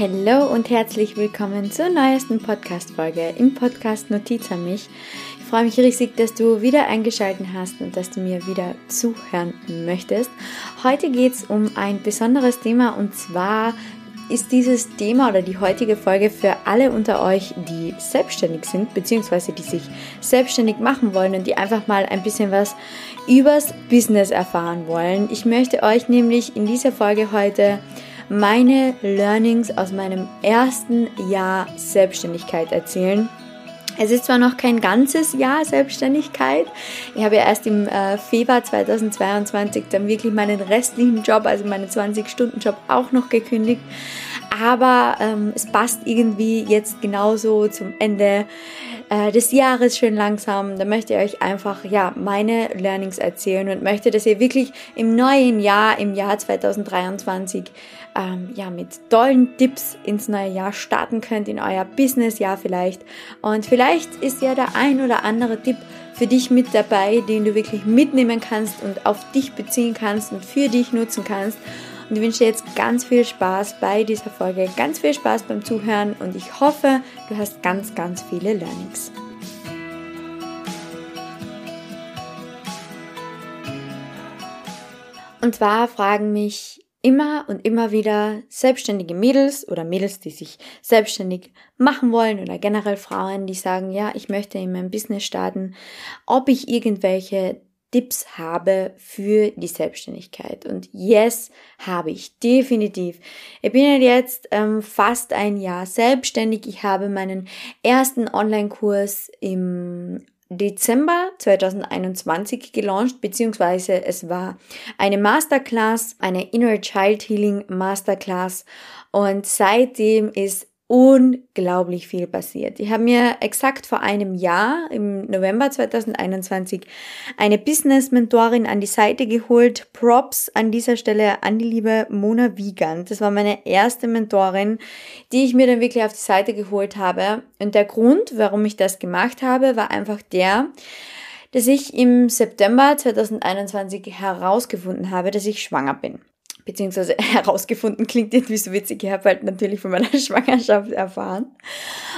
Hallo und herzlich willkommen zur neuesten Podcast-Folge im Podcast Notiz an mich. Ich freue mich riesig, dass du wieder eingeschaltet hast und dass du mir wieder zuhören möchtest. Heute geht es um ein besonderes Thema und zwar ist dieses Thema oder die heutige Folge für alle unter euch, die selbstständig sind, beziehungsweise die sich selbstständig machen wollen und die einfach mal ein bisschen was übers Business erfahren wollen. Ich möchte euch nämlich in dieser Folge heute meine Learnings aus meinem ersten Jahr Selbstständigkeit erzählen. Es ist zwar noch kein ganzes Jahr Selbstständigkeit. Ich habe ja erst im äh, Februar 2022 dann wirklich meinen restlichen Job, also meinen 20-Stunden-Job auch noch gekündigt. Aber ähm, es passt irgendwie jetzt genauso zum Ende äh, des Jahres schön langsam. Da möchte ich euch einfach ja meine Learnings erzählen und möchte, dass ihr wirklich im neuen Jahr, im Jahr 2023 ähm, ja mit tollen Tipps ins neue Jahr starten könnt, in euer Businessjahr vielleicht. Und vielleicht ist ja der ein oder andere Tipp für dich mit dabei, den du wirklich mitnehmen kannst und auf dich beziehen kannst und für dich nutzen kannst. Und ich wünsche dir jetzt ganz viel Spaß bei dieser Folge, ganz viel Spaß beim Zuhören und ich hoffe, du hast ganz, ganz viele Learnings. Und zwar fragen mich immer und immer wieder selbstständige Mädels oder Mädels, die sich selbstständig machen wollen oder generell Frauen, die sagen, ja, ich möchte in meinem Business starten, ob ich irgendwelche Tipps habe für die Selbstständigkeit. Und yes, habe ich definitiv. Ich bin jetzt ähm, fast ein Jahr selbstständig. Ich habe meinen ersten Online-Kurs im Dezember 2021 gelauncht, beziehungsweise es war eine Masterclass, eine Inner Child Healing Masterclass. Und seitdem ist unglaublich viel passiert. Ich habe mir exakt vor einem Jahr, im November 2021, eine Business-Mentorin an die Seite geholt. Props an dieser Stelle an die liebe Mona Wiegand. Das war meine erste Mentorin, die ich mir dann wirklich auf die Seite geholt habe. Und der Grund, warum ich das gemacht habe, war einfach der, dass ich im September 2021 herausgefunden habe, dass ich schwanger bin beziehungsweise herausgefunden, klingt irgendwie so witzig, ich habe halt natürlich von meiner Schwangerschaft erfahren.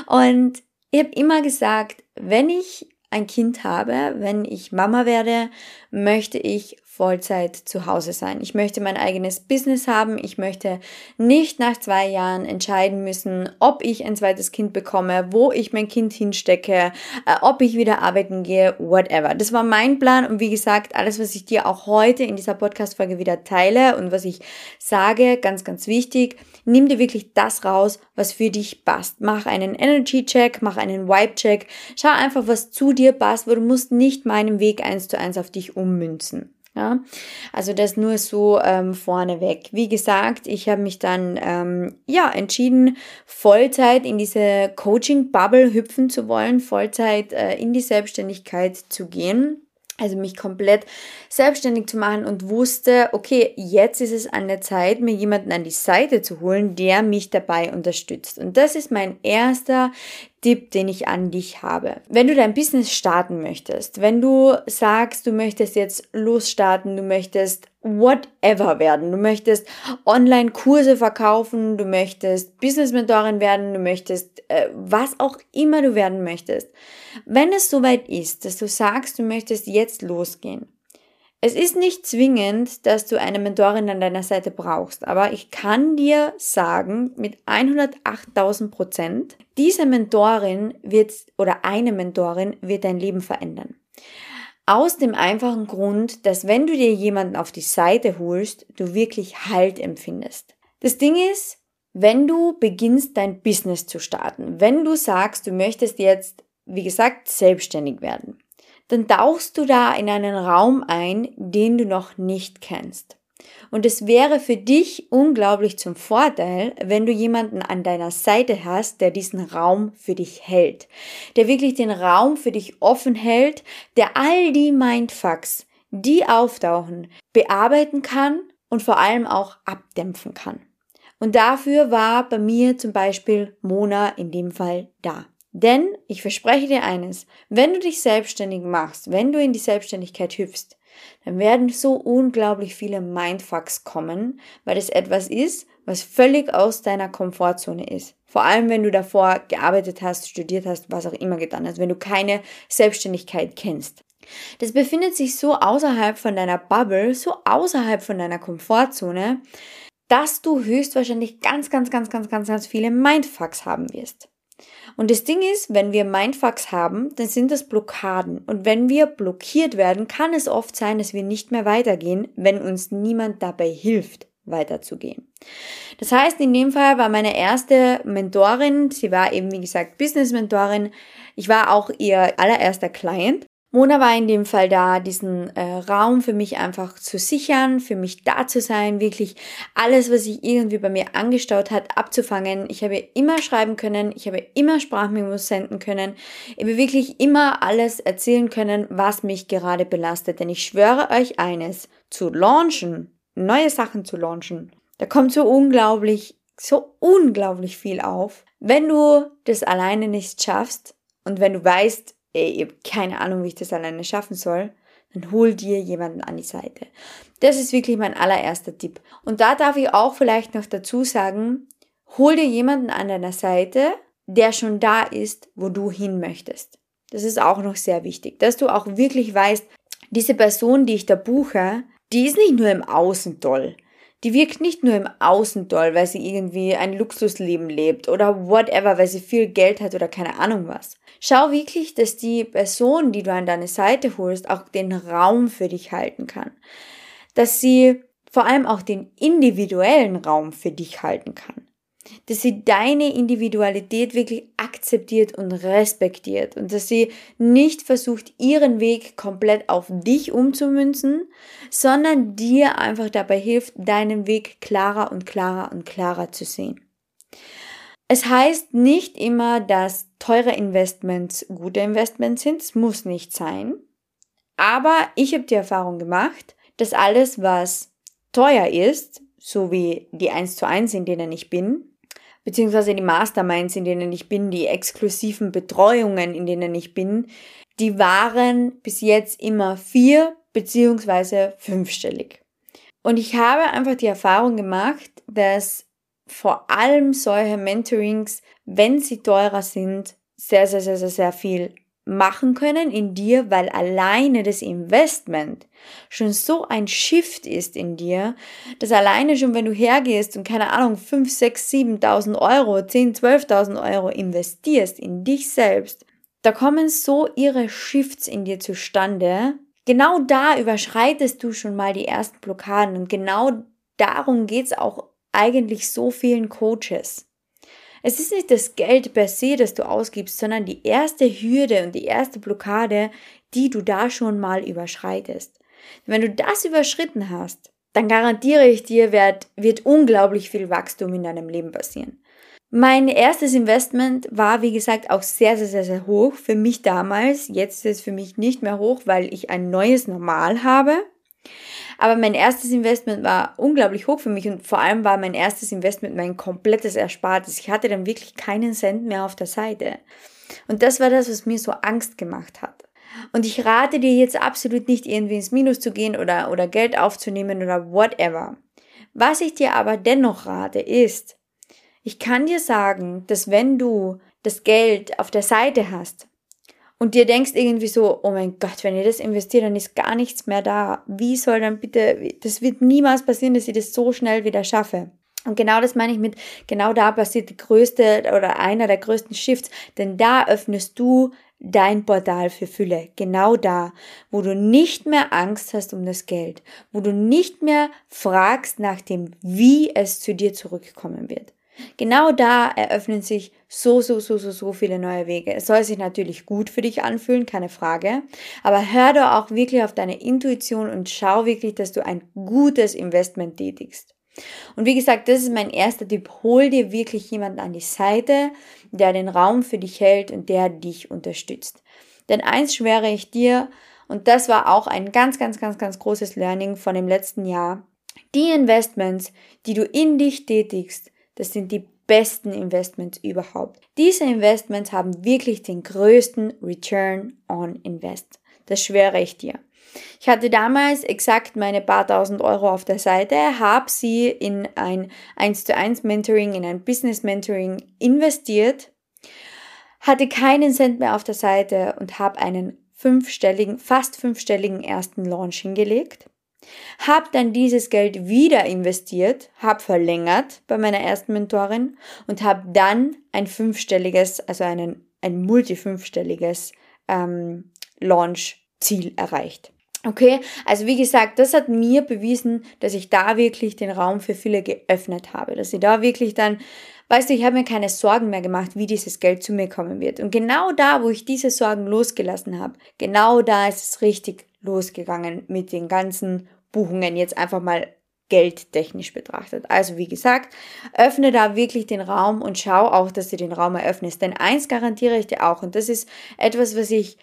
Und ich habe immer gesagt, wenn ich ein Kind habe, wenn ich Mama werde, möchte ich Vollzeit zu Hause sein. Ich möchte mein eigenes Business haben. Ich möchte nicht nach zwei Jahren entscheiden müssen, ob ich ein zweites Kind bekomme, wo ich mein Kind hinstecke, äh, ob ich wieder arbeiten gehe, whatever. Das war mein Plan und wie gesagt, alles, was ich dir auch heute in dieser Podcast-Folge wieder teile und was ich sage, ganz, ganz wichtig, nimm dir wirklich das raus, was für dich passt. Mach einen Energy-Check, mach einen Vibe-Check, schau einfach, was zu dir passt, weil du musst nicht meinen Weg eins zu eins auf dich ummünzen. Ja, also das nur so ähm, vorneweg. Wie gesagt, ich habe mich dann ähm, ja entschieden, Vollzeit in diese Coaching-Bubble hüpfen zu wollen, Vollzeit äh, in die Selbstständigkeit zu gehen also mich komplett selbstständig zu machen und wusste, okay, jetzt ist es an der Zeit, mir jemanden an die Seite zu holen, der mich dabei unterstützt. Und das ist mein erster Tipp, den ich an dich habe. Wenn du dein Business starten möchtest, wenn du sagst, du möchtest jetzt losstarten, du möchtest whatever werden, du möchtest Online-Kurse verkaufen, du möchtest Business-Mentorin werden, du möchtest äh, was auch immer du werden möchtest. Wenn es soweit ist, dass du sagst, du möchtest jetzt losgehen, es ist nicht zwingend, dass du eine Mentorin an deiner Seite brauchst, aber ich kann dir sagen, mit 108.000 Prozent, diese Mentorin wird oder eine Mentorin wird dein Leben verändern. Aus dem einfachen Grund, dass wenn du dir jemanden auf die Seite holst, du wirklich Halt empfindest. Das Ding ist, wenn du beginnst dein Business zu starten, wenn du sagst, du möchtest jetzt, wie gesagt, selbstständig werden, dann tauchst du da in einen Raum ein, den du noch nicht kennst. Und es wäre für dich unglaublich zum Vorteil, wenn du jemanden an deiner Seite hast, der diesen Raum für dich hält, der wirklich den Raum für dich offen hält, der all die Mindfucks, die auftauchen, bearbeiten kann und vor allem auch abdämpfen kann. Und dafür war bei mir zum Beispiel Mona in dem Fall da. Denn ich verspreche dir eines, wenn du dich selbstständig machst, wenn du in die Selbstständigkeit hüpfst, dann werden so unglaublich viele Mindfucks kommen, weil es etwas ist, was völlig aus deiner Komfortzone ist. Vor allem, wenn du davor gearbeitet hast, studiert hast, was auch immer getan hast, wenn du keine Selbstständigkeit kennst. Das befindet sich so außerhalb von deiner Bubble, so außerhalb von deiner Komfortzone, dass du höchstwahrscheinlich ganz, ganz, ganz, ganz, ganz, ganz viele Mindfucks haben wirst. Und das Ding ist, wenn wir Mindfucks haben, dann sind das Blockaden. Und wenn wir blockiert werden, kann es oft sein, dass wir nicht mehr weitergehen, wenn uns niemand dabei hilft, weiterzugehen. Das heißt, in dem Fall war meine erste Mentorin, sie war eben, wie gesagt, Business-Mentorin. Ich war auch ihr allererster Client. Mona war in dem Fall da, diesen äh, Raum für mich einfach zu sichern, für mich da zu sein, wirklich alles, was sich irgendwie bei mir angestaut hat, abzufangen. Ich habe immer schreiben können, ich habe immer Sprachmemos senden können, ich habe wirklich immer alles erzählen können, was mich gerade belastet. Denn ich schwöre euch eines, zu launchen, neue Sachen zu launchen, da kommt so unglaublich, so unglaublich viel auf. Wenn du das alleine nicht schaffst und wenn du weißt, ey, ich habe keine Ahnung, wie ich das alleine schaffen soll, dann hol dir jemanden an die Seite. Das ist wirklich mein allererster Tipp. Und da darf ich auch vielleicht noch dazu sagen, hol dir jemanden an deiner Seite, der schon da ist, wo du hin möchtest. Das ist auch noch sehr wichtig, dass du auch wirklich weißt, diese Person, die ich da buche, die ist nicht nur im Außen toll. Die wirkt nicht nur im Außen toll, weil sie irgendwie ein Luxusleben lebt oder whatever, weil sie viel Geld hat oder keine Ahnung was. Schau wirklich, dass die Person, die du an deine Seite holst, auch den Raum für dich halten kann. Dass sie vor allem auch den individuellen Raum für dich halten kann dass sie deine Individualität wirklich akzeptiert und respektiert und dass sie nicht versucht, ihren Weg komplett auf dich umzumünzen, sondern dir einfach dabei hilft, deinen Weg klarer und klarer und klarer zu sehen. Es heißt nicht immer, dass teure Investments gute Investments sind, es muss nicht sein, aber ich habe die Erfahrung gemacht, dass alles, was teuer ist, so wie die 1 zu 1, in denen ich bin, beziehungsweise die Masterminds, in denen ich bin, die exklusiven Betreuungen, in denen ich bin, die waren bis jetzt immer vier beziehungsweise fünfstellig. Und ich habe einfach die Erfahrung gemacht, dass vor allem solche Mentorings, wenn sie teurer sind, sehr, sehr, sehr, sehr, sehr viel machen können in dir, weil alleine das Investment schon so ein Shift ist in dir, dass alleine schon, wenn du hergehst und keine Ahnung, 5, 6, 7.000 Euro, 10, 12.000 Euro investierst in dich selbst, da kommen so ihre Shifts in dir zustande. Genau da überschreitest du schon mal die ersten Blockaden und genau darum geht's auch eigentlich so vielen Coaches. Es ist nicht das Geld per se, das du ausgibst, sondern die erste Hürde und die erste Blockade, die du da schon mal überschreitest. Wenn du das überschritten hast, dann garantiere ich dir, wird, wird unglaublich viel Wachstum in deinem Leben passieren. Mein erstes Investment war, wie gesagt, auch sehr, sehr, sehr, sehr hoch für mich damals. Jetzt ist es für mich nicht mehr hoch, weil ich ein neues Normal habe. Aber mein erstes Investment war unglaublich hoch für mich und vor allem war mein erstes Investment mein komplettes Erspartes. Ich hatte dann wirklich keinen Cent mehr auf der Seite. Und das war das, was mir so Angst gemacht hat. Und ich rate dir jetzt absolut nicht irgendwie ins Minus zu gehen oder, oder Geld aufzunehmen oder whatever. Was ich dir aber dennoch rate ist, ich kann dir sagen, dass wenn du das Geld auf der Seite hast und dir denkst irgendwie so, oh mein Gott, wenn ich das investiere, dann ist gar nichts mehr da. Wie soll dann bitte, das wird niemals passieren, dass ich das so schnell wieder schaffe. Und genau das meine ich mit, genau da passiert die größte oder einer der größten Shifts, denn da öffnest du dein Portal für Fülle. Genau da, wo du nicht mehr Angst hast um das Geld, wo du nicht mehr fragst nach dem, wie es zu dir zurückkommen wird. Genau da eröffnen sich so, so, so, so, so viele neue Wege. Es soll sich natürlich gut für dich anfühlen, keine Frage. Aber hör doch auch wirklich auf deine Intuition und schau wirklich, dass du ein gutes Investment tätigst. Und wie gesagt, das ist mein erster Tipp. Hol dir wirklich jemanden an die Seite, der den Raum für dich hält und der dich unterstützt. Denn eins schwere ich dir, und das war auch ein ganz, ganz, ganz, ganz großes Learning von dem letzten Jahr. Die Investments, die du in dich tätigst, das sind die besten Investments überhaupt. Diese Investments haben wirklich den größten Return on Invest. Das schwöre ich dir. Ich hatte damals exakt meine paar tausend Euro auf der Seite, habe sie in ein 1 zu 1 Mentoring, in ein Business Mentoring investiert, hatte keinen Cent mehr auf der Seite und habe einen fünfstelligen, fast fünfstelligen ersten Launch hingelegt. Habe dann dieses Geld wieder investiert, habe verlängert bei meiner ersten Mentorin und habe dann ein fünfstelliges, also einen, ein multi-fünfstelliges ähm, Launch-Ziel erreicht. Okay, also wie gesagt, das hat mir bewiesen, dass ich da wirklich den Raum für viele geöffnet habe, dass ich da wirklich dann, weißt du, ich habe mir keine Sorgen mehr gemacht, wie dieses Geld zu mir kommen wird. Und genau da, wo ich diese Sorgen losgelassen habe, genau da ist es richtig losgegangen mit den ganzen Buchungen jetzt einfach mal geldtechnisch betrachtet. Also wie gesagt, öffne da wirklich den Raum und schau auch, dass du den Raum eröffnest. Denn eins garantiere ich dir auch, und das ist etwas, was ich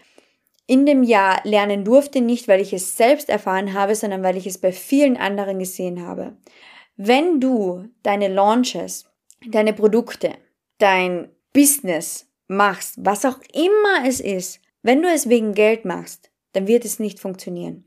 in dem Jahr lernen durfte, nicht weil ich es selbst erfahren habe, sondern weil ich es bei vielen anderen gesehen habe. Wenn du deine Launches, deine Produkte, dein Business machst, was auch immer es ist, wenn du es wegen Geld machst, dann wird es nicht funktionieren.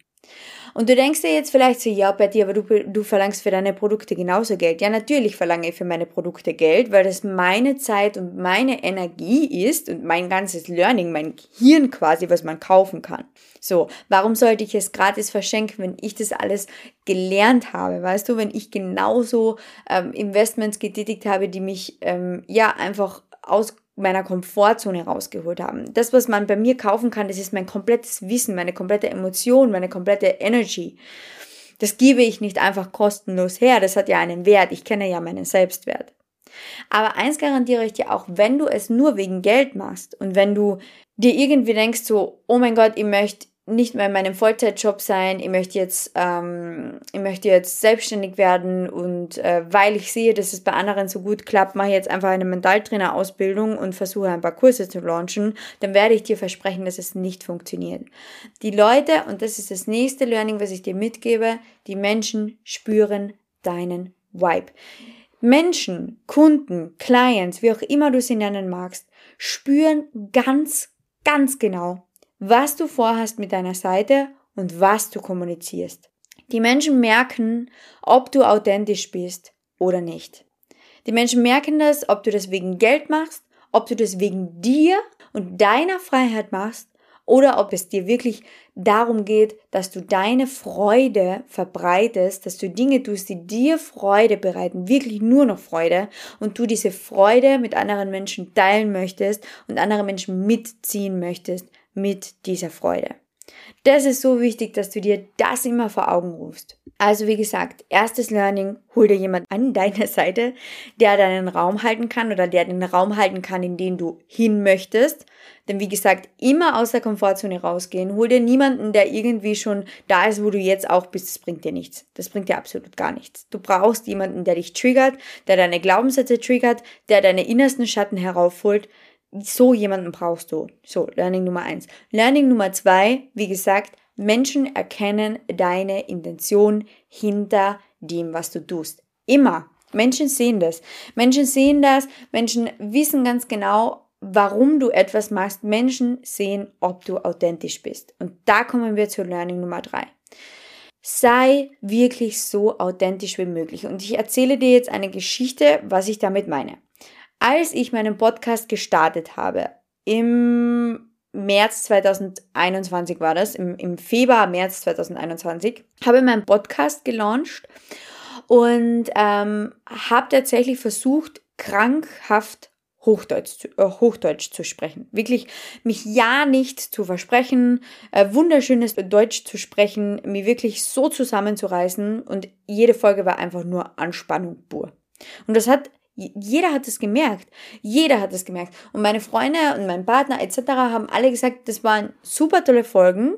Und du denkst dir jetzt vielleicht so, ja, Betty, aber du, du verlangst für deine Produkte genauso Geld. Ja, natürlich verlange ich für meine Produkte Geld, weil das meine Zeit und meine Energie ist und mein ganzes Learning, mein Hirn quasi, was man kaufen kann. So, warum sollte ich es gratis verschenken, wenn ich das alles gelernt habe? Weißt du, wenn ich genauso ähm, Investments getätigt habe, die mich ähm, ja einfach aus meiner Komfortzone rausgeholt haben. Das, was man bei mir kaufen kann, das ist mein komplettes Wissen, meine komplette Emotion, meine komplette Energy. Das gebe ich nicht einfach kostenlos her. Das hat ja einen Wert. Ich kenne ja meinen Selbstwert. Aber eins garantiere ich dir auch, wenn du es nur wegen Geld machst und wenn du dir irgendwie denkst so, oh mein Gott, ich möchte nicht mehr in meinem Vollzeitjob sein, ich möchte jetzt, ähm, ich möchte jetzt selbstständig werden und äh, weil ich sehe, dass es bei anderen so gut klappt, mache ich jetzt einfach eine Mentaltrainer-Ausbildung und versuche ein paar Kurse zu launchen, dann werde ich dir versprechen, dass es nicht funktioniert. Die Leute, und das ist das nächste Learning, was ich dir mitgebe, die Menschen spüren deinen Vibe. Menschen, Kunden, Clients, wie auch immer du sie nennen magst, spüren ganz, ganz genau, was du vorhast mit deiner Seite und was du kommunizierst. Die Menschen merken, ob du authentisch bist oder nicht. Die Menschen merken das, ob du das wegen Geld machst, ob du das wegen dir und deiner Freiheit machst oder ob es dir wirklich darum geht, dass du deine Freude verbreitest, dass du Dinge tust, die dir Freude bereiten, wirklich nur noch Freude und du diese Freude mit anderen Menschen teilen möchtest und andere Menschen mitziehen möchtest mit dieser Freude. Das ist so wichtig, dass du dir das immer vor Augen rufst. Also wie gesagt, erstes Learning, hol dir jemand an deiner Seite, der deinen Raum halten kann oder der den Raum halten kann, in den du hin möchtest. Denn wie gesagt, immer aus der Komfortzone rausgehen. Hol dir niemanden, der irgendwie schon da ist, wo du jetzt auch bist. Das bringt dir nichts. Das bringt dir absolut gar nichts. Du brauchst jemanden, der dich triggert, der deine Glaubenssätze triggert, der deine innersten Schatten heraufholt, so jemanden brauchst du. So, Learning Nummer eins. Learning Nummer zwei, wie gesagt, Menschen erkennen deine Intention hinter dem, was du tust. Immer. Menschen sehen das. Menschen sehen das. Menschen wissen ganz genau, warum du etwas machst. Menschen sehen, ob du authentisch bist. Und da kommen wir zu Learning Nummer drei. Sei wirklich so authentisch wie möglich. Und ich erzähle dir jetzt eine Geschichte, was ich damit meine. Als ich meinen Podcast gestartet habe, im März 2021 war das, im, im Februar, März 2021, habe ich meinen Podcast gelauncht und ähm, habe tatsächlich versucht, krankhaft Hochdeutsch zu, äh, Hochdeutsch zu sprechen. Wirklich mich ja nicht zu versprechen, äh, wunderschönes Deutsch zu sprechen, mir wirklich so zusammenzureißen und jede Folge war einfach nur Anspannung pur. Und das hat jeder hat es gemerkt. Jeder hat es gemerkt. Und meine Freunde und mein Partner etc. haben alle gesagt, das waren super tolle Folgen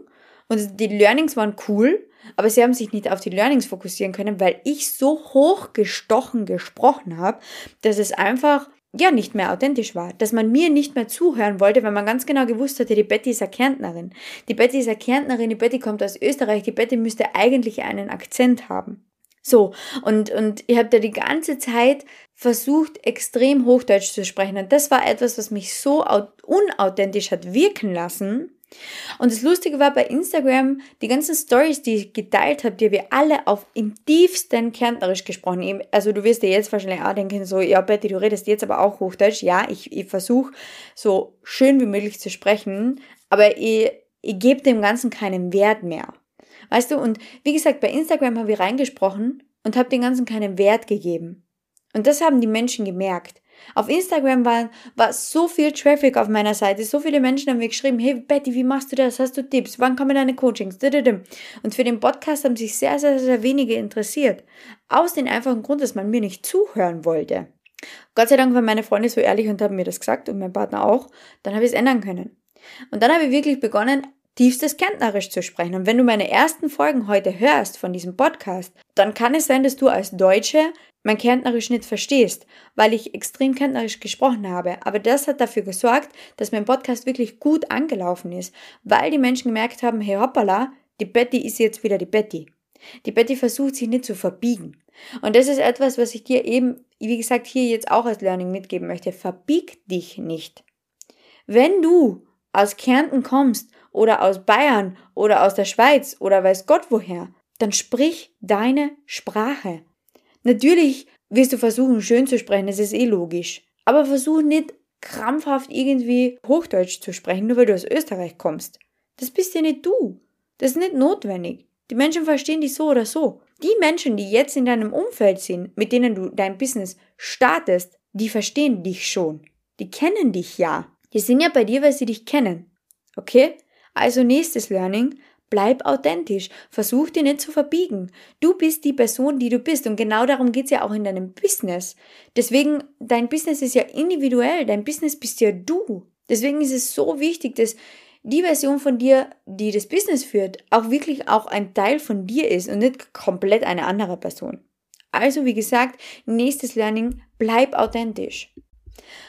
und die Learnings waren cool, aber sie haben sich nicht auf die Learnings fokussieren können, weil ich so hochgestochen gesprochen habe, dass es einfach ja nicht mehr authentisch war, dass man mir nicht mehr zuhören wollte, weil man ganz genau gewusst hatte, die Betty ist eine Kärntnerin. Die Betty ist eine Kärntnerin, die Betty kommt aus Österreich, die Betty müsste eigentlich einen Akzent haben. So, und, und ich habe da die ganze Zeit versucht, extrem Hochdeutsch zu sprechen. Und das war etwas, was mich so unauthentisch hat wirken lassen, Und das Lustige war bei Instagram, die ganzen Stories, die ich geteilt habe, die wir alle auf im tiefsten Kärntnerisch gesprochen. Also du wirst dir jetzt wahrscheinlich auch denken, so, ja Betty, du redest jetzt aber auch Hochdeutsch. Ja, ich, ich versuche so schön wie möglich zu sprechen, aber ich, ich gebe dem Ganzen keinen Wert mehr. Weißt du, und wie gesagt, bei Instagram habe ich reingesprochen und habe dem Ganzen keinen Wert gegeben. Und das haben die Menschen gemerkt. Auf Instagram war, war so viel Traffic auf meiner Seite. So viele Menschen haben mir geschrieben, hey Betty, wie machst du das? Hast du Tipps? Wann kommen deine Coachings? Und für den Podcast haben sich sehr, sehr, sehr wenige interessiert. Aus dem einfachen Grund, dass man mir nicht zuhören wollte. Gott sei Dank waren meine Freunde so ehrlich und haben mir das gesagt und mein Partner auch. Dann habe ich es ändern können. Und dann habe ich wirklich begonnen, tiefstes Kärntnerisch zu sprechen. Und wenn du meine ersten Folgen heute hörst von diesem Podcast, dann kann es sein, dass du als Deutsche mein Kärntnerisch nicht verstehst, weil ich extrem Kärntnerisch gesprochen habe. Aber das hat dafür gesorgt, dass mein Podcast wirklich gut angelaufen ist, weil die Menschen gemerkt haben, hey hoppala, die Betty ist jetzt wieder die Betty. Die Betty versucht sich nicht zu verbiegen. Und das ist etwas, was ich dir eben, wie gesagt, hier jetzt auch als Learning mitgeben möchte. Verbieg dich nicht. Wenn du aus Kärnten kommst oder aus Bayern oder aus der Schweiz oder weiß Gott woher, dann sprich deine Sprache. Natürlich wirst du versuchen, schön zu sprechen, das ist eh logisch. Aber versuch nicht krampfhaft irgendwie Hochdeutsch zu sprechen, nur weil du aus Österreich kommst. Das bist ja nicht du. Das ist nicht notwendig. Die Menschen verstehen dich so oder so. Die Menschen, die jetzt in deinem Umfeld sind, mit denen du dein Business startest, die verstehen dich schon. Die kennen dich ja. Die sind ja bei dir, weil sie dich kennen. Okay? Also nächstes Learning, Bleib authentisch. Versuch dir nicht zu verbiegen. Du bist die Person, die du bist. Und genau darum geht es ja auch in deinem Business. Deswegen, dein Business ist ja individuell. Dein Business bist ja du. Deswegen ist es so wichtig, dass die Version von dir, die das Business führt, auch wirklich auch ein Teil von dir ist und nicht komplett eine andere Person. Also, wie gesagt, nächstes Learning, bleib authentisch.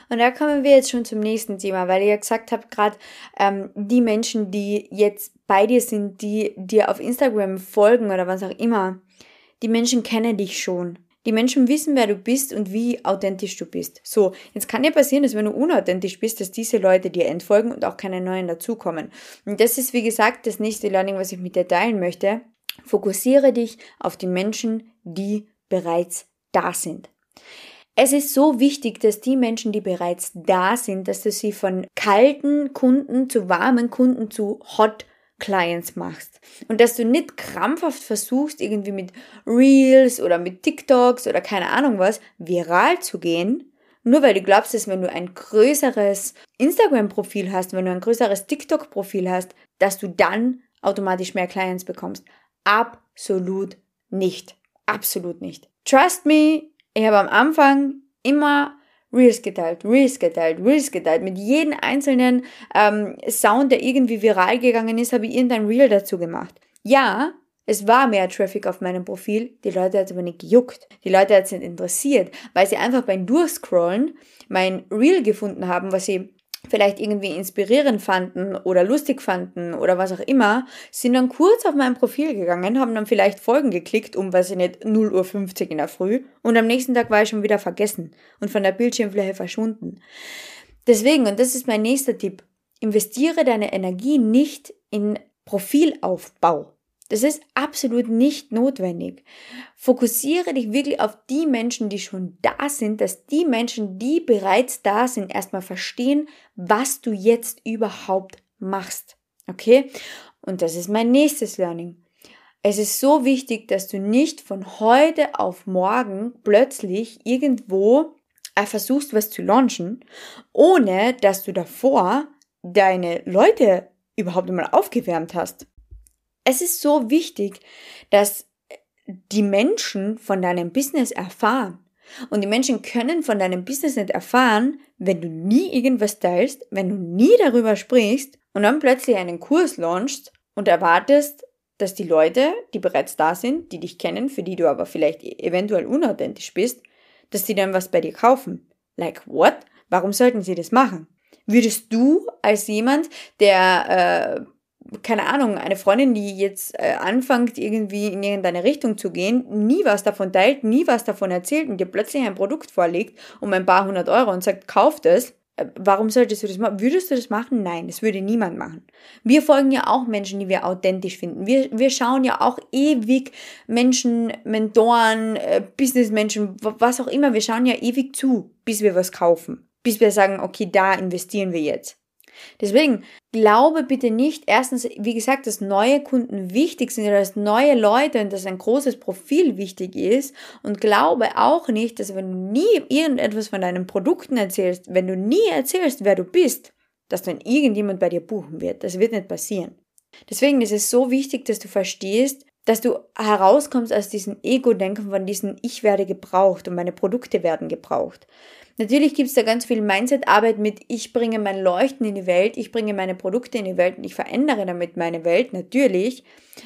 Und da kommen wir jetzt schon zum nächsten Thema, weil ich ja gesagt habe, gerade ähm, die Menschen, die jetzt bei dir sind, die dir auf Instagram folgen oder was auch immer, die Menschen kennen dich schon. Die Menschen wissen, wer du bist und wie authentisch du bist. So, jetzt kann ja passieren, dass wenn du unauthentisch bist, dass diese Leute dir entfolgen und auch keine neuen dazukommen. Und das ist, wie gesagt, das nächste Learning, was ich mit dir teilen möchte. Fokussiere dich auf die Menschen, die bereits da sind. Es ist so wichtig, dass die Menschen, die bereits da sind, dass du sie von kalten Kunden zu warmen Kunden zu Hot Clients machst. Und dass du nicht krampfhaft versuchst, irgendwie mit Reels oder mit TikToks oder keine Ahnung was, viral zu gehen, nur weil du glaubst, dass wenn du ein größeres Instagram-Profil hast, wenn du ein größeres TikTok-Profil hast, dass du dann automatisch mehr Clients bekommst. Absolut nicht. Absolut nicht. Trust me, ich habe am Anfang immer Reels geteilt, Reels geteilt, Reels geteilt. Mit jedem einzelnen ähm, Sound, der irgendwie viral gegangen ist, habe ich irgendein Reel dazu gemacht. Ja, es war mehr Traffic auf meinem Profil, die Leute hat es aber nicht gejuckt. Die Leute hat es nicht interessiert, weil sie einfach beim Durchscrollen mein Reel gefunden haben, was sie vielleicht irgendwie inspirierend fanden oder lustig fanden oder was auch immer, sind dann kurz auf mein Profil gegangen, haben dann vielleicht Folgen geklickt um, weiß ich nicht, 0.50 Uhr in der Früh und am nächsten Tag war ich schon wieder vergessen und von der Bildschirmfläche verschwunden. Deswegen, und das ist mein nächster Tipp, investiere deine Energie nicht in Profilaufbau. Das ist absolut nicht notwendig. Fokussiere dich wirklich auf die Menschen, die schon da sind, dass die Menschen, die bereits da sind, erstmal verstehen, was du jetzt überhaupt machst. Okay? Und das ist mein nächstes Learning. Es ist so wichtig, dass du nicht von heute auf morgen plötzlich irgendwo versuchst, was zu launchen, ohne dass du davor deine Leute überhaupt einmal aufgewärmt hast. Es ist so wichtig, dass die Menschen von deinem Business erfahren. Und die Menschen können von deinem Business nicht erfahren, wenn du nie irgendwas teilst, wenn du nie darüber sprichst und dann plötzlich einen Kurs launchst und erwartest, dass die Leute, die bereits da sind, die dich kennen, für die du aber vielleicht eventuell unauthentisch bist, dass die dann was bei dir kaufen. Like what? Warum sollten sie das machen? Würdest du als jemand, der äh, keine Ahnung, eine Freundin, die jetzt äh, anfängt, irgendwie in irgendeine Richtung zu gehen, nie was davon teilt, nie was davon erzählt und dir plötzlich ein Produkt vorlegt um ein paar hundert Euro und sagt, kauft es, Äh, warum solltest du das machen? Würdest du das machen? Nein, das würde niemand machen. Wir folgen ja auch Menschen, die wir authentisch finden. Wir, wir schauen ja auch ewig Menschen, Mentoren, äh, Businessmenschen, was auch immer. Wir schauen ja ewig zu, bis wir was kaufen. Bis wir sagen, okay, da investieren wir jetzt. Deswegen glaube bitte nicht, erstens, wie gesagt, dass neue Kunden wichtig sind oder dass neue Leute und dass ein großes Profil wichtig ist und glaube auch nicht, dass wenn du nie irgendetwas von deinen Produkten erzählst, wenn du nie erzählst, wer du bist, dass dann irgendjemand bei dir buchen wird. Das wird nicht passieren. Deswegen ist es so wichtig, dass du verstehst, dass du herauskommst aus diesem Ego-Denken von diesem Ich werde gebraucht und meine Produkte werden gebraucht. Natürlich gibt es da ganz viel Mindset-Arbeit mit, ich bringe mein Leuchten in die Welt, ich bringe meine Produkte in die Welt und ich verändere damit meine Welt, natürlich.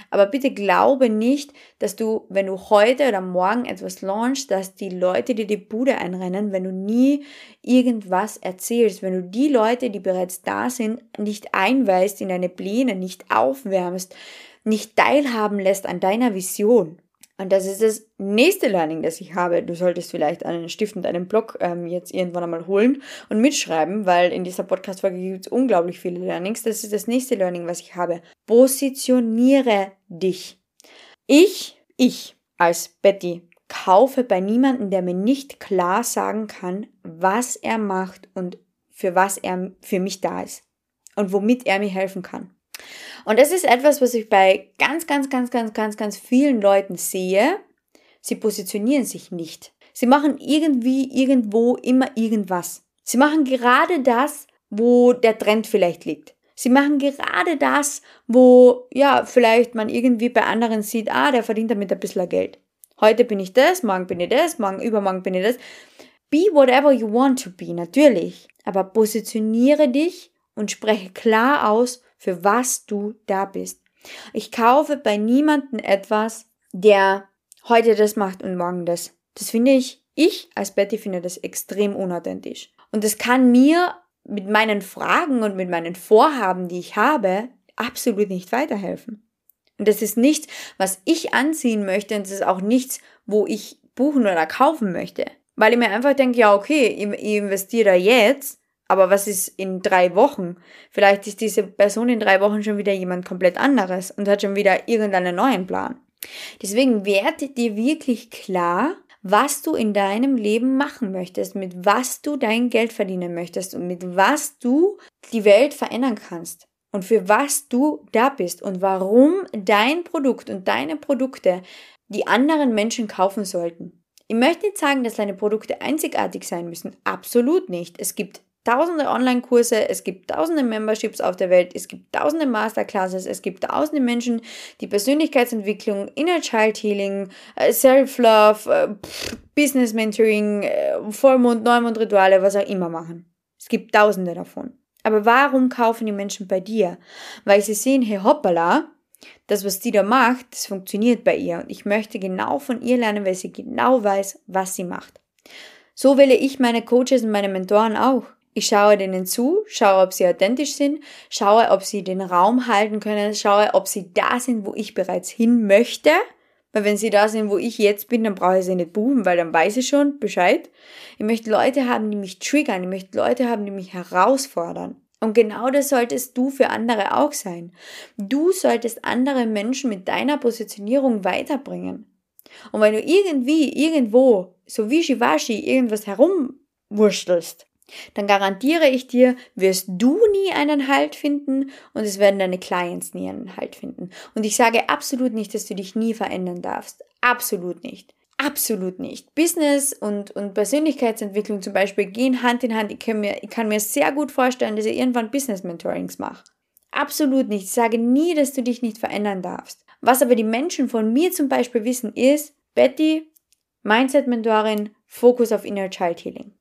Aber bitte glaube nicht, dass du, wenn du heute oder morgen etwas launchst, dass die Leute dir die Bude einrennen, wenn du nie irgendwas erzählst, wenn du die Leute, die bereits da sind, nicht einweist in deine Pläne, nicht aufwärmst, nicht teilhaben lässt an deiner Vision. Und das ist das nächste Learning, das ich habe. Du solltest vielleicht einen Stift und einen Block ähm, jetzt irgendwann einmal holen und mitschreiben, weil in dieser Podcast-Folge gibt es unglaublich viele Learnings. Das ist das nächste Learning, was ich habe. Positioniere dich. Ich, ich als Betty, kaufe bei niemandem, der mir nicht klar sagen kann, was er macht und für was er für mich da ist und womit er mir helfen kann. Und das ist etwas, was ich bei ganz, ganz, ganz, ganz, ganz, ganz vielen Leuten sehe. Sie positionieren sich nicht. Sie machen irgendwie, irgendwo, immer irgendwas. Sie machen gerade das, wo der Trend vielleicht liegt. Sie machen gerade das, wo, ja, vielleicht man irgendwie bei anderen sieht, ah, der verdient damit ein bisschen Geld. Heute bin ich das, morgen bin ich das, morgen, übermorgen bin ich das. Be whatever you want to be, natürlich. Aber positioniere dich und spreche klar aus, für was du da bist. Ich kaufe bei niemandem etwas, der heute das macht und morgen das. Das finde ich, ich als Betty finde das extrem unauthentisch. Und das kann mir mit meinen Fragen und mit meinen Vorhaben, die ich habe, absolut nicht weiterhelfen. Und das ist nichts, was ich anziehen möchte und das ist auch nichts, wo ich buchen oder kaufen möchte. Weil ich mir einfach denke, ja, okay, ich investiere jetzt aber was ist in drei Wochen? Vielleicht ist diese Person in drei Wochen schon wieder jemand komplett anderes und hat schon wieder irgendeinen neuen Plan. Deswegen werde dir wirklich klar, was du in deinem Leben machen möchtest, mit was du dein Geld verdienen möchtest und mit was du die Welt verändern kannst und für was du da bist und warum dein Produkt und deine Produkte die anderen Menschen kaufen sollten. Ich möchte nicht sagen, dass deine Produkte einzigartig sein müssen. Absolut nicht. Es gibt tausende Online-Kurse, es gibt tausende Memberships auf der Welt, es gibt tausende Masterclasses, es gibt tausende Menschen, die Persönlichkeitsentwicklung, Inner Child Healing, äh, Self-Love, äh, Business Mentoring, äh, Vollmond, Neumond-Rituale, was auch immer machen. Es gibt tausende davon. Aber warum kaufen die Menschen bei dir? Weil sie sehen, hey hoppala, das, was die da macht, das funktioniert bei ihr. Und ich möchte genau von ihr lernen, weil sie genau weiß, was sie macht. So wähle ich meine Coaches und meine Mentoren auch. Ich schaue denen zu, schaue, ob sie authentisch sind, schaue, ob sie den Raum halten können, schaue, ob sie da sind, wo ich bereits hin möchte. Weil wenn sie da sind, wo ich jetzt bin, dann brauche ich sie nicht buchen, weil dann weiß ich schon Bescheid. Ich möchte Leute haben, die mich triggern. Ich möchte Leute haben, die mich herausfordern. Und genau das solltest du für andere auch sein. Du solltest andere Menschen mit deiner Positionierung weiterbringen. Und wenn du irgendwie, irgendwo, so wie Shivashi, irgendwas herumwurstelst, dann garantiere ich dir, wirst du nie einen Halt finden und es werden deine Clients nie einen Halt finden. Und ich sage absolut nicht, dass du dich nie verändern darfst. Absolut nicht. Absolut nicht. Business und, und Persönlichkeitsentwicklung zum Beispiel gehen Hand in Hand. Ich kann, mir, ich kann mir sehr gut vorstellen, dass ich irgendwann Business Mentorings mache. Absolut nicht. Ich sage nie, dass du dich nicht verändern darfst. Was aber die Menschen von mir zum Beispiel wissen ist, Betty, Mindset-Mentorin, Fokus auf Inner Child Healing.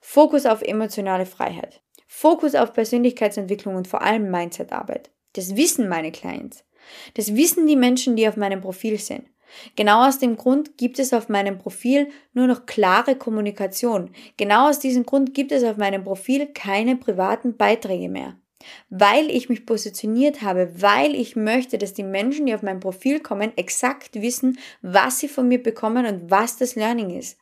Fokus auf emotionale Freiheit. Fokus auf Persönlichkeitsentwicklung und vor allem Mindsetarbeit. Das wissen meine Clients. Das wissen die Menschen, die auf meinem Profil sind. Genau aus dem Grund gibt es auf meinem Profil nur noch klare Kommunikation. Genau aus diesem Grund gibt es auf meinem Profil keine privaten Beiträge mehr. Weil ich mich positioniert habe, weil ich möchte, dass die Menschen, die auf mein Profil kommen, exakt wissen, was sie von mir bekommen und was das Learning ist.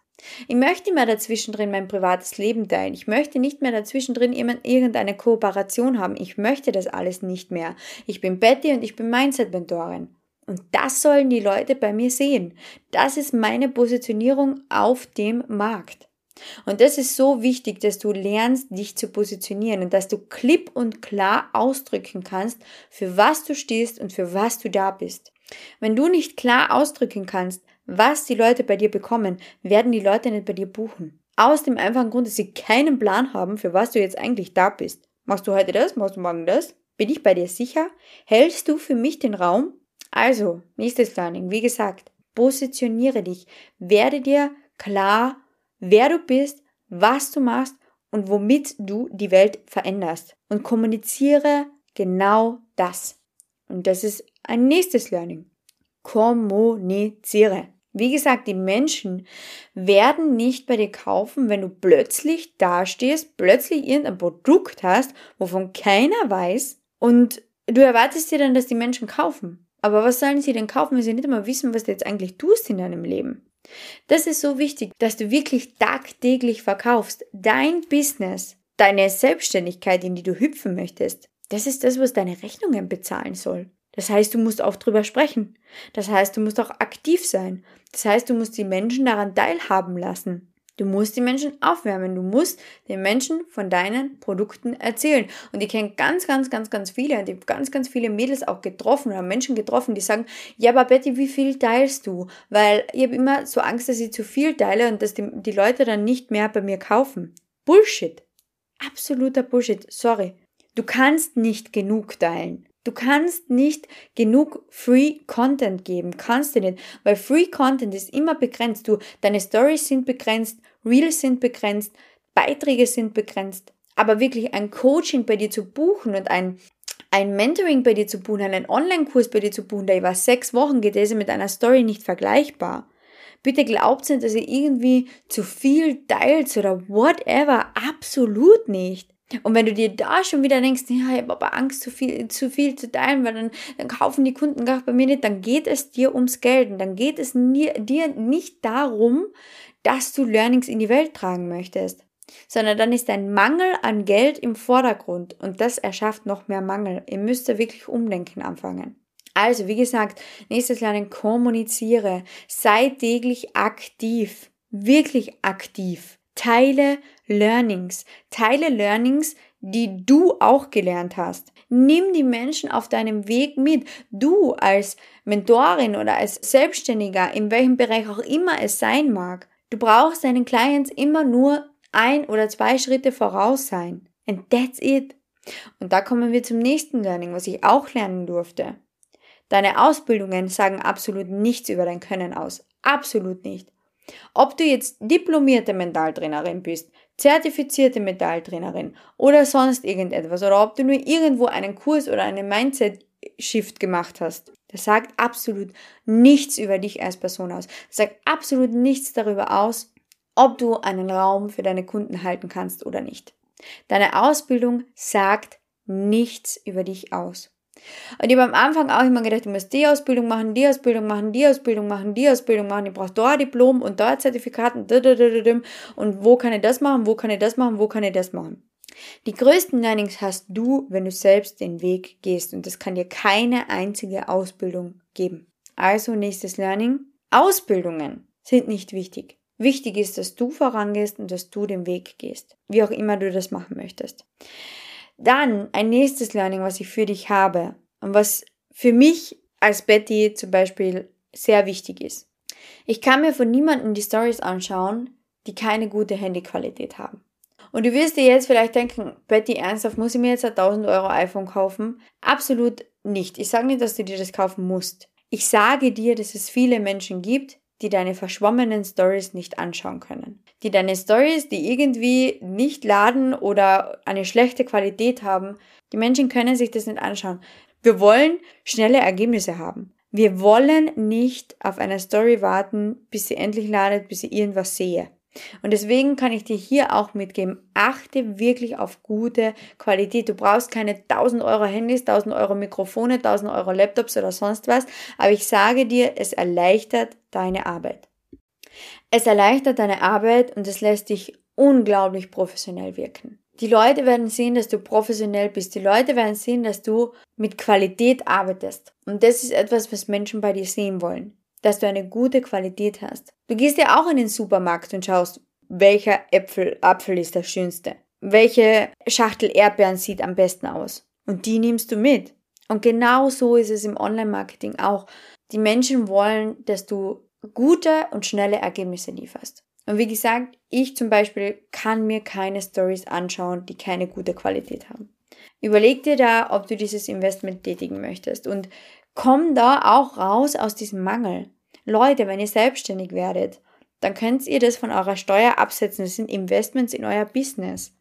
Ich möchte mehr dazwischendrin mein privates Leben teilen. Ich möchte nicht mehr dazwischendrin irgendeine Kooperation haben. Ich möchte das alles nicht mehr. Ich bin Betty und ich bin Mindset-Mentorin. Und das sollen die Leute bei mir sehen. Das ist meine Positionierung auf dem Markt. Und das ist so wichtig, dass du lernst, dich zu positionieren und dass du klipp und klar ausdrücken kannst, für was du stehst und für was du da bist. Wenn du nicht klar ausdrücken kannst, was die Leute bei dir bekommen, werden die Leute nicht bei dir buchen. Aus dem einfachen Grund, dass sie keinen Plan haben, für was du jetzt eigentlich da bist. Machst du heute das? Machst du morgen das? Bin ich bei dir sicher? Hältst du für mich den Raum? Also, nächstes Learning. Wie gesagt, positioniere dich. Werde dir klar, wer du bist, was du machst und womit du die Welt veränderst. Und kommuniziere genau das. Und das ist ein nächstes Learning. Kommuniziere. Wie gesagt, die Menschen werden nicht bei dir kaufen, wenn du plötzlich dastehst, plötzlich irgendein Produkt hast, wovon keiner weiß und du erwartest dir dann, dass die Menschen kaufen. Aber was sollen sie denn kaufen, wenn sie nicht einmal wissen, was du jetzt eigentlich tust in deinem Leben? Das ist so wichtig, dass du wirklich tagtäglich verkaufst. Dein Business, deine Selbstständigkeit, in die du hüpfen möchtest, das ist das, was deine Rechnungen bezahlen soll. Das heißt, du musst auch drüber sprechen. Das heißt, du musst auch aktiv sein. Das heißt, du musst die Menschen daran teilhaben lassen. Du musst die Menschen aufwärmen. Du musst den Menschen von deinen Produkten erzählen. Und ich kenne ganz, ganz, ganz, ganz viele und ich habe ganz, ganz viele Mädels auch getroffen oder Menschen getroffen, die sagen, ja, aber Betty, wie viel teilst du? Weil ich habe immer so Angst, dass ich zu viel teile und dass die, die Leute dann nicht mehr bei mir kaufen. Bullshit. Absoluter Bullshit. Sorry. Du kannst nicht genug teilen. Du kannst nicht genug Free Content geben, kannst du nicht, weil Free Content ist immer begrenzt. Du, deine Stories sind begrenzt, Reels sind begrenzt, Beiträge sind begrenzt. Aber wirklich ein Coaching bei dir zu buchen und ein, ein Mentoring bei dir zu buchen, einen Online-Kurs bei dir zu buchen, der über sechs Wochen geht, der ist mit einer Story nicht vergleichbar. Bitte glaubt nicht, dass ihr irgendwie zu viel teilt oder whatever. Absolut nicht. Und wenn du dir da schon wieder denkst, ja, ich habe aber Angst, zu viel, zu viel zu teilen, weil dann, dann kaufen die Kunden gar bei mir nicht, dann geht es dir ums Geld. Und dann geht es nie, dir nicht darum, dass du Learnings in die Welt tragen möchtest, sondern dann ist ein Mangel an Geld im Vordergrund und das erschafft noch mehr Mangel. Ihr müsst da wirklich umdenken anfangen. Also, wie gesagt, nächstes Lernen, kommuniziere, sei täglich aktiv, wirklich aktiv. Teile Learnings. Teile Learnings, die du auch gelernt hast. Nimm die Menschen auf deinem Weg mit. Du als Mentorin oder als Selbstständiger, in welchem Bereich auch immer es sein mag. Du brauchst deinen Clients immer nur ein oder zwei Schritte voraus sein. And that's it. Und da kommen wir zum nächsten Learning, was ich auch lernen durfte. Deine Ausbildungen sagen absolut nichts über dein Können aus. Absolut nicht. Ob du jetzt diplomierte Mentaltrainerin bist, zertifizierte Mentaltrainerin oder sonst irgendetwas oder ob du nur irgendwo einen Kurs oder einen Mindset-Shift gemacht hast, das sagt absolut nichts über dich als Person aus. Das sagt absolut nichts darüber aus, ob du einen Raum für deine Kunden halten kannst oder nicht. Deine Ausbildung sagt nichts über dich aus. Und ich habe am Anfang auch immer gedacht, ich muss die Ausbildung machen, die Ausbildung machen, die Ausbildung machen, die Ausbildung machen. Ich brauche da ein Diplom und da ein Zertifikat und, und wo kann ich das machen, wo kann ich das machen, wo kann ich das machen. Die größten Learnings hast du, wenn du selbst den Weg gehst und das kann dir keine einzige Ausbildung geben. Also nächstes Learning. Ausbildungen sind nicht wichtig. Wichtig ist, dass du vorangehst und dass du den Weg gehst, wie auch immer du das machen möchtest. Dann ein nächstes Learning, was ich für dich habe und was für mich als Betty zum Beispiel sehr wichtig ist. Ich kann mir von niemandem die Stories anschauen, die keine gute Handyqualität haben. Und du wirst dir jetzt vielleicht denken, Betty, ernsthaft, muss ich mir jetzt ein 1000 Euro iPhone kaufen? Absolut nicht. Ich sage nicht, dass du dir das kaufen musst. Ich sage dir, dass es viele Menschen gibt, die deine verschwommenen Stories nicht anschauen können. Die deine Stories, die irgendwie nicht laden oder eine schlechte Qualität haben, die Menschen können sich das nicht anschauen. Wir wollen schnelle Ergebnisse haben. Wir wollen nicht auf eine Story warten, bis sie endlich ladet, bis ich irgendwas sehe. Und deswegen kann ich dir hier auch mitgeben, achte wirklich auf gute Qualität. Du brauchst keine 1000 Euro Handys, 1000 Euro Mikrofone, 1000 Euro Laptops oder sonst was, aber ich sage dir, es erleichtert deine Arbeit. Es erleichtert deine Arbeit und es lässt dich unglaublich professionell wirken. Die Leute werden sehen, dass du professionell bist. Die Leute werden sehen, dass du mit Qualität arbeitest. Und das ist etwas, was Menschen bei dir sehen wollen. Dass du eine gute Qualität hast. Du gehst ja auch in den Supermarkt und schaust, welcher Äpfel, Apfel ist der schönste. Welche Schachtel Erdbeeren sieht am besten aus. Und die nimmst du mit. Und genau so ist es im Online-Marketing auch. Die Menschen wollen, dass du gute und schnelle Ergebnisse lieferst. Und wie gesagt, ich zum Beispiel kann mir keine Stories anschauen, die keine gute Qualität haben. Überleg dir da, ob du dieses Investment tätigen möchtest und komm da auch raus aus diesem Mangel. Leute, wenn ihr selbstständig werdet, dann könnt ihr das von eurer Steuer absetzen. Das sind Investments in euer Business.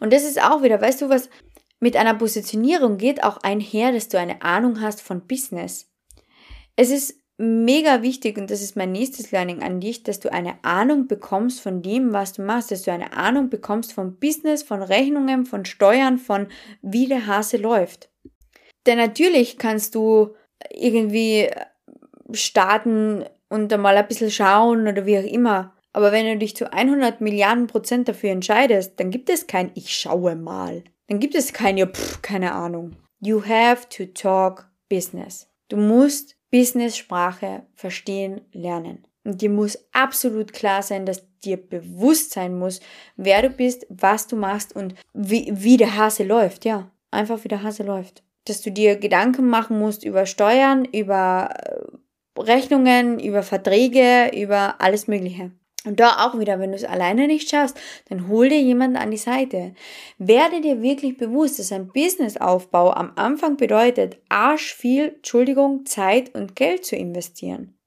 Und das ist auch wieder, weißt du was, mit einer Positionierung geht auch einher, dass du eine Ahnung hast von Business. Es ist mega wichtig und das ist mein nächstes Learning an dich, dass du eine Ahnung bekommst von dem, was du machst, dass du eine Ahnung bekommst vom Business, von Rechnungen, von Steuern, von wie der Hase läuft. Denn natürlich kannst du irgendwie starten und einmal ein bisschen schauen oder wie auch immer. Aber wenn du dich zu 100 Milliarden Prozent dafür entscheidest, dann gibt es kein Ich schaue mal. Dann gibt es kein Ja, pff, keine Ahnung. You have to talk business. Du musst Business-Sprache verstehen lernen. Und dir muss absolut klar sein, dass dir bewusst sein muss, wer du bist, was du machst und wie, wie der Hase läuft. Ja, einfach wie der Hase läuft. Dass du dir Gedanken machen musst über Steuern, über äh, Rechnungen, über Verträge, über alles Mögliche. Und da auch wieder, wenn du es alleine nicht schaffst, dann hol dir jemanden an die Seite. Werde dir wirklich bewusst, dass ein Businessaufbau am Anfang bedeutet, arsch viel, Entschuldigung, Zeit und Geld zu investieren.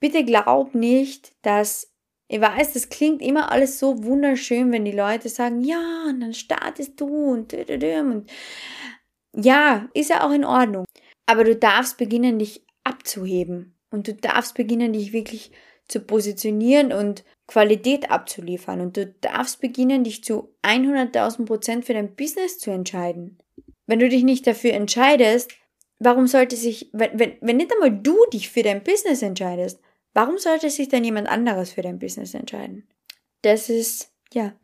Bitte glaub nicht, dass ich weiß, das klingt immer alles so wunderschön, wenn die Leute sagen, ja, und dann startest du und, und ja, ist ja auch in Ordnung. Aber du darfst beginnen, dich abzuheben und du darfst beginnen, dich wirklich zu positionieren und Qualität abzuliefern. Und du darfst beginnen, dich zu 100.000 Prozent für dein Business zu entscheiden. Wenn du dich nicht dafür entscheidest, warum sollte sich, wenn, wenn, wenn nicht einmal du dich für dein Business entscheidest, warum sollte sich dann jemand anderes für dein Business entscheiden? Das ist, ja,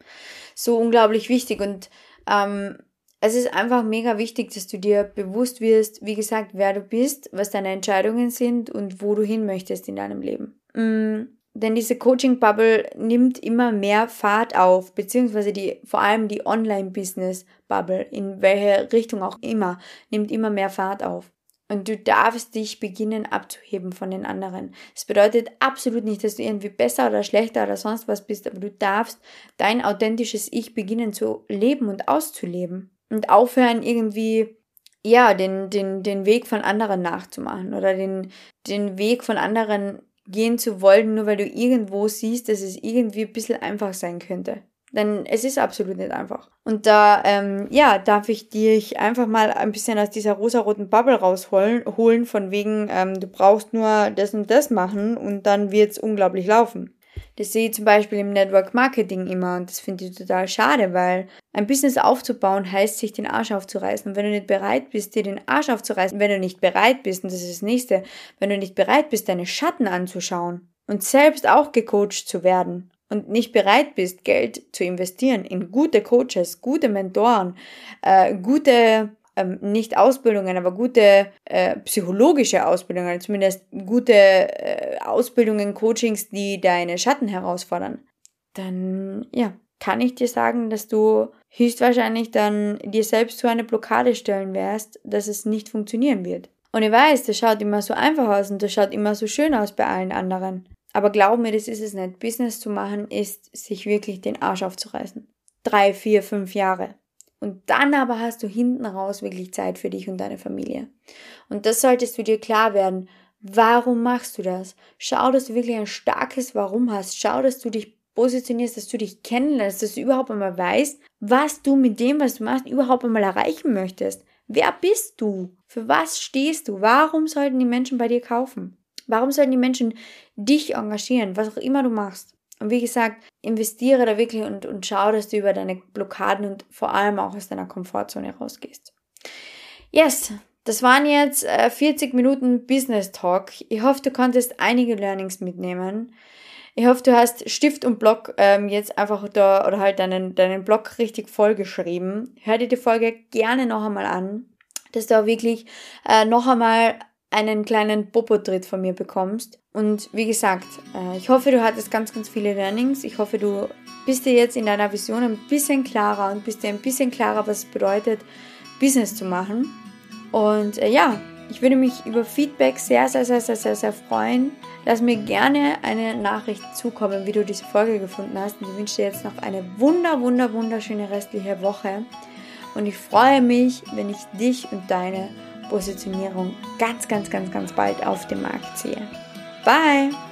so unglaublich wichtig und ähm, es ist einfach mega wichtig, dass du dir bewusst wirst, wie gesagt, wer du bist, was deine Entscheidungen sind und wo du hin möchtest in deinem Leben. Mm, denn diese Coaching-Bubble nimmt immer mehr Fahrt auf, beziehungsweise die, vor allem die Online-Business-Bubble, in welche Richtung auch immer, nimmt immer mehr Fahrt auf. Und du darfst dich beginnen abzuheben von den anderen. Das bedeutet absolut nicht, dass du irgendwie besser oder schlechter oder sonst was bist, aber du darfst dein authentisches Ich beginnen zu leben und auszuleben. Und aufhören irgendwie, ja, den, den, den Weg von anderen nachzumachen oder den, den Weg von anderen gehen zu wollen, nur weil du irgendwo siehst, dass es irgendwie ein bisschen einfach sein könnte. Denn es ist absolut nicht einfach. Und da, ähm, ja, darf ich dich einfach mal ein bisschen aus dieser rosaroten Bubble rausholen, holen, von wegen, ähm, du brauchst nur das und das machen und dann wird's unglaublich laufen. Das sehe ich zum Beispiel im Network Marketing immer und das finde ich total schade, weil ein Business aufzubauen heißt, sich den Arsch aufzureißen. Und wenn du nicht bereit bist, dir den Arsch aufzureißen, wenn du nicht bereit bist, und das ist das nächste, wenn du nicht bereit bist, deine Schatten anzuschauen und selbst auch gecoacht zu werden und nicht bereit bist, Geld zu investieren in gute Coaches, gute Mentoren, äh, gute ähm, nicht Ausbildungen, aber gute äh, psychologische Ausbildungen, zumindest gute äh, Ausbildungen, Coachings, die deine Schatten herausfordern, dann ja, kann ich dir sagen, dass du höchstwahrscheinlich dann dir selbst so eine Blockade stellen wirst, dass es nicht funktionieren wird. Und ich weiß, das schaut immer so einfach aus und das schaut immer so schön aus bei allen anderen. Aber glaub mir, das ist es nicht. Business zu machen ist, sich wirklich den Arsch aufzureißen. Drei, vier, fünf Jahre. Und dann aber hast du hinten raus wirklich Zeit für dich und deine Familie. Und das solltest du dir klar werden. Warum machst du das? Schau, dass du wirklich ein starkes Warum hast. Schau, dass du dich positionierst, dass du dich kennenlernst, dass du überhaupt einmal weißt, was du mit dem, was du machst, überhaupt einmal erreichen möchtest. Wer bist du? Für was stehst du? Warum sollten die Menschen bei dir kaufen? Warum sollten die Menschen dich engagieren, was auch immer du machst? Und wie gesagt, investiere da wirklich und, und schau, dass du über deine Blockaden und vor allem auch aus deiner Komfortzone rausgehst. Yes, das waren jetzt äh, 40 Minuten Business Talk. Ich hoffe, du konntest einige Learnings mitnehmen. Ich hoffe, du hast Stift und Block ähm, jetzt einfach da oder halt deinen, deinen Block richtig vollgeschrieben. Hör dir die Folge gerne noch einmal an, dass du auch wirklich äh, noch einmal einen kleinen Popo-Tritt von mir bekommst. Und wie gesagt, äh, ich hoffe, du hattest ganz, ganz viele Learnings. Ich hoffe, du bist dir jetzt in deiner Vision ein bisschen klarer und bist dir ein bisschen klarer, was es bedeutet, Business zu machen. Und äh, ja, ich würde mich über Feedback sehr, sehr, sehr, sehr, sehr, sehr freuen. Lass mir gerne eine Nachricht zukommen, wie du diese Folge gefunden hast. Und ich wünsche dir jetzt noch eine wunder, wunder, wunderschöne restliche Woche. Und ich freue mich, wenn ich dich und deine Positionierung ganz, ganz, ganz, ganz bald auf dem Markt sehe. Bye!